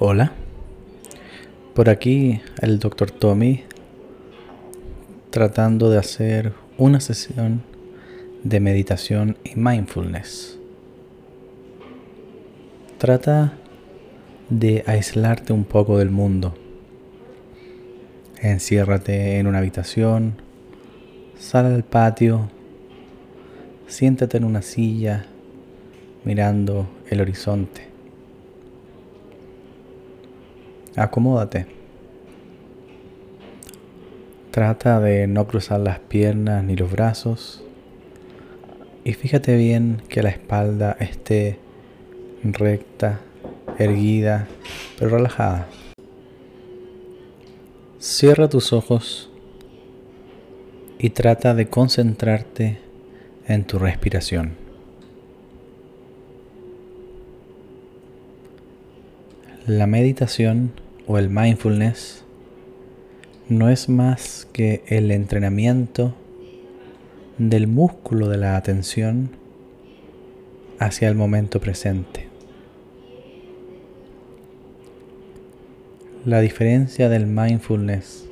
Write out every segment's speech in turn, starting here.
Hola, por aquí el Dr. Tommy tratando de hacer una sesión de meditación y mindfulness. Trata de aislarte un poco del mundo. Enciérrate en una habitación, sal al patio, siéntate en una silla mirando el horizonte. Acomódate. Trata de no cruzar las piernas ni los brazos. Y fíjate bien que la espalda esté recta, erguida, pero relajada. Cierra tus ojos y trata de concentrarte en tu respiración. La meditación o el mindfulness no es más que el entrenamiento del músculo de la atención hacia el momento presente. La diferencia del mindfulness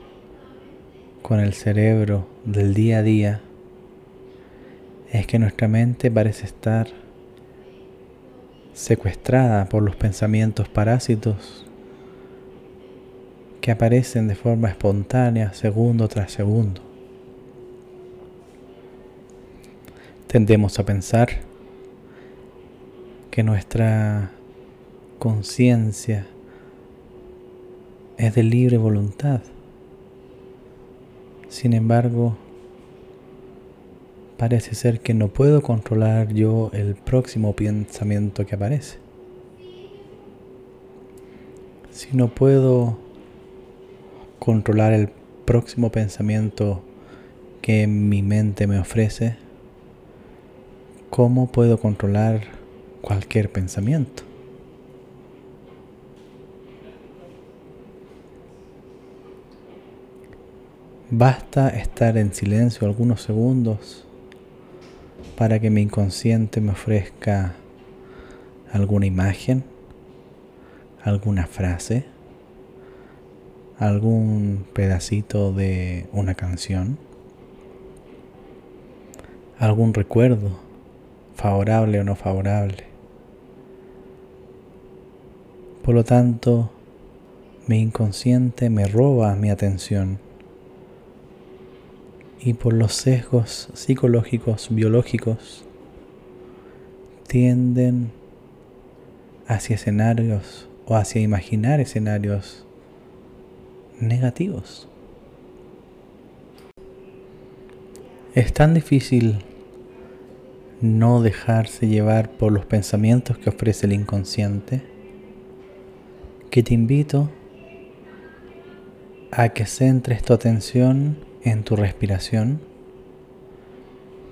con el cerebro del día a día es que nuestra mente parece estar secuestrada por los pensamientos parásitos que aparecen de forma espontánea segundo tras segundo. Tendemos a pensar que nuestra conciencia es de libre voluntad. Sin embargo, parece ser que no puedo controlar yo el próximo pensamiento que aparece. Si no puedo controlar el próximo pensamiento que mi mente me ofrece, ¿cómo puedo controlar cualquier pensamiento? Basta estar en silencio algunos segundos para que mi inconsciente me ofrezca alguna imagen, alguna frase, algún pedacito de una canción, algún recuerdo, favorable o no favorable. Por lo tanto, mi inconsciente me roba mi atención. Y por los sesgos psicológicos, biológicos, tienden hacia escenarios o hacia imaginar escenarios negativos. Es tan difícil no dejarse llevar por los pensamientos que ofrece el inconsciente que te invito a que centres tu atención en tu respiración,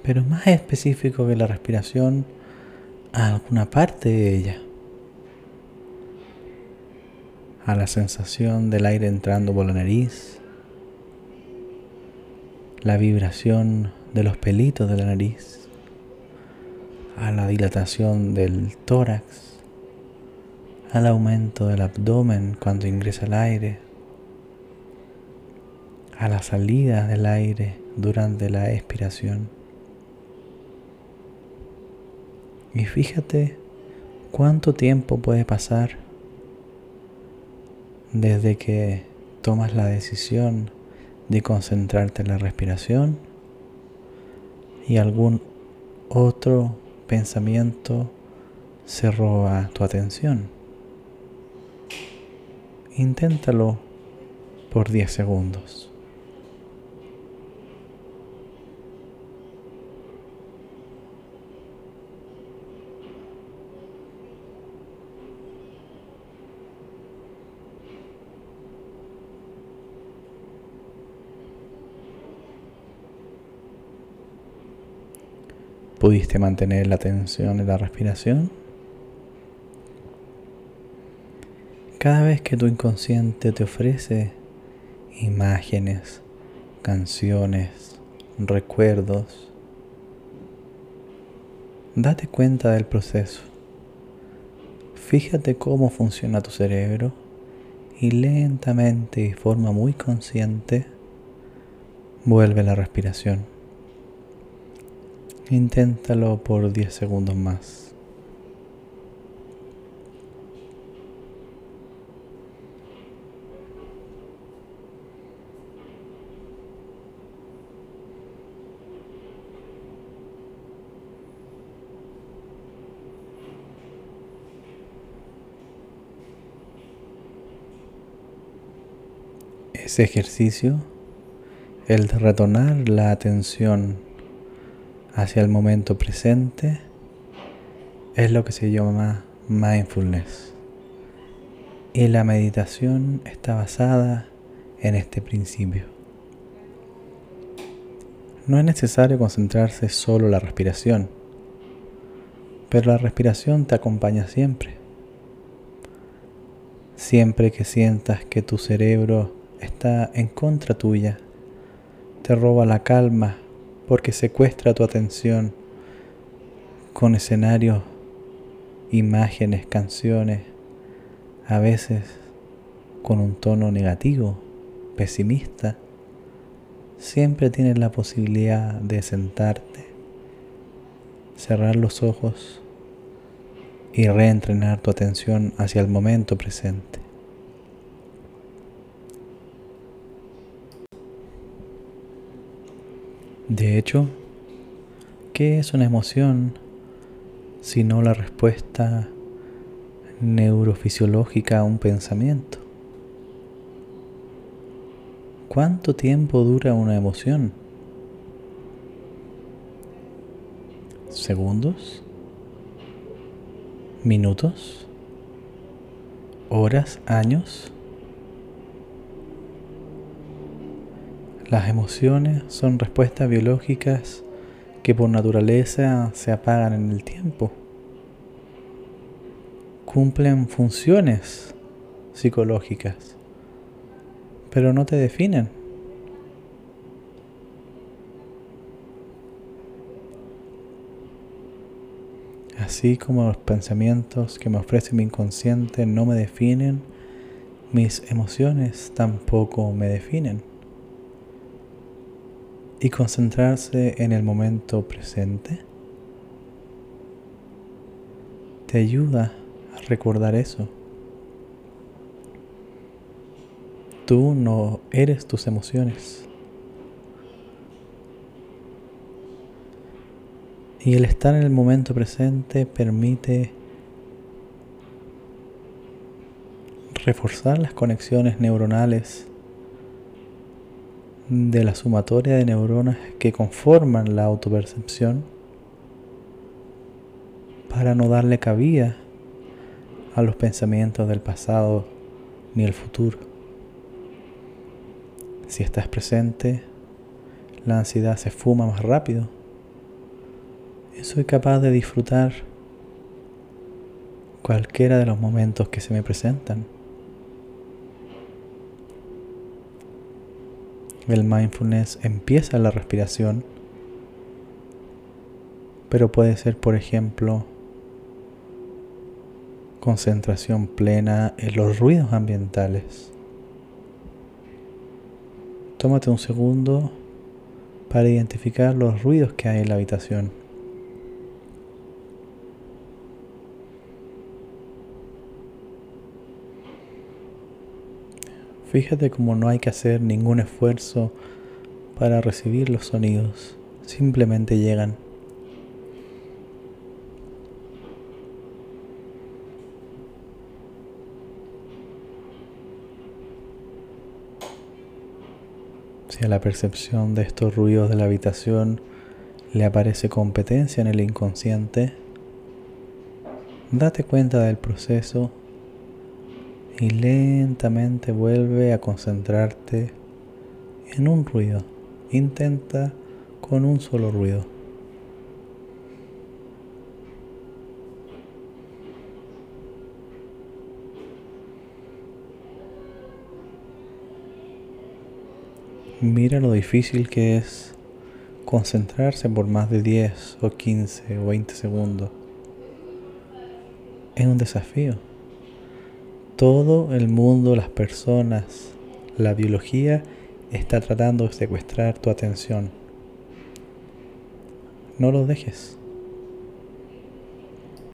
pero más específico que la respiración, a alguna parte de ella a la sensación del aire entrando por la nariz, la vibración de los pelitos de la nariz, a la dilatación del tórax, al aumento del abdomen cuando ingresa el aire, a la salida del aire durante la expiración. Y fíjate cuánto tiempo puede pasar desde que tomas la decisión de concentrarte en la respiración y algún otro pensamiento se roba tu atención. Inténtalo por 10 segundos. ¿Pudiste mantener la atención en la respiración? Cada vez que tu inconsciente te ofrece imágenes, canciones, recuerdos, date cuenta del proceso. Fíjate cómo funciona tu cerebro y lentamente y de forma muy consciente vuelve la respiración. Inténtalo por 10 segundos más. Ese ejercicio, el retornar la atención hacia el momento presente, es lo que se llama mindfulness. Y la meditación está basada en este principio. No es necesario concentrarse solo en la respiración, pero la respiración te acompaña siempre. Siempre que sientas que tu cerebro está en contra tuya, te roba la calma porque secuestra tu atención con escenarios, imágenes, canciones, a veces con un tono negativo, pesimista, siempre tienes la posibilidad de sentarte, cerrar los ojos y reentrenar tu atención hacia el momento presente. De hecho, ¿qué es una emoción sino la respuesta neurofisiológica a un pensamiento? ¿Cuánto tiempo dura una emoción? ¿Segundos? ¿Minutos? ¿Horas? ¿Años? Las emociones son respuestas biológicas que por naturaleza se apagan en el tiempo. Cumplen funciones psicológicas, pero no te definen. Así como los pensamientos que me ofrece mi inconsciente no me definen, mis emociones tampoco me definen y concentrarse en el momento presente te ayuda a recordar eso. Tú no eres tus emociones. Y el estar en el momento presente permite reforzar las conexiones neuronales de la sumatoria de neuronas que conforman la autopercepción para no darle cabida a los pensamientos del pasado ni el futuro. Si estás presente, la ansiedad se fuma más rápido y soy capaz de disfrutar cualquiera de los momentos que se me presentan. El mindfulness empieza la respiración, pero puede ser, por ejemplo, concentración plena en los ruidos ambientales. Tómate un segundo para identificar los ruidos que hay en la habitación. Fíjate como no hay que hacer ningún esfuerzo para recibir los sonidos, simplemente llegan. Si a la percepción de estos ruidos de la habitación le aparece competencia en el inconsciente, date cuenta del proceso y lentamente vuelve a concentrarte en un ruido. Intenta con un solo ruido. Mira lo difícil que es concentrarse por más de 10 o 15 o 20 segundos es un desafío. Todo el mundo, las personas, la biología está tratando de secuestrar tu atención. No lo dejes.